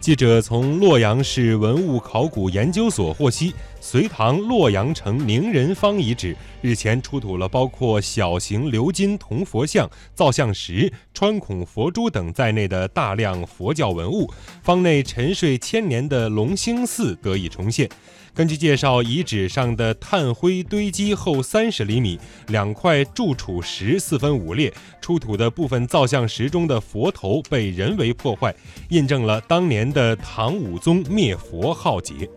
记者从洛阳市文物考古研究所获悉，隋唐洛阳城宁人坊遗址日前出土了包括小型鎏金铜佛像、造像石、穿孔佛珠等在内的大量佛教文物，坊内沉睡千年的龙兴寺得以重现。根据介绍，遗址上的炭灰堆积厚三十厘米，两块柱础石四分五裂，出土的部分造像石中的佛头被人为破坏，印证了当年的唐武宗灭佛浩劫。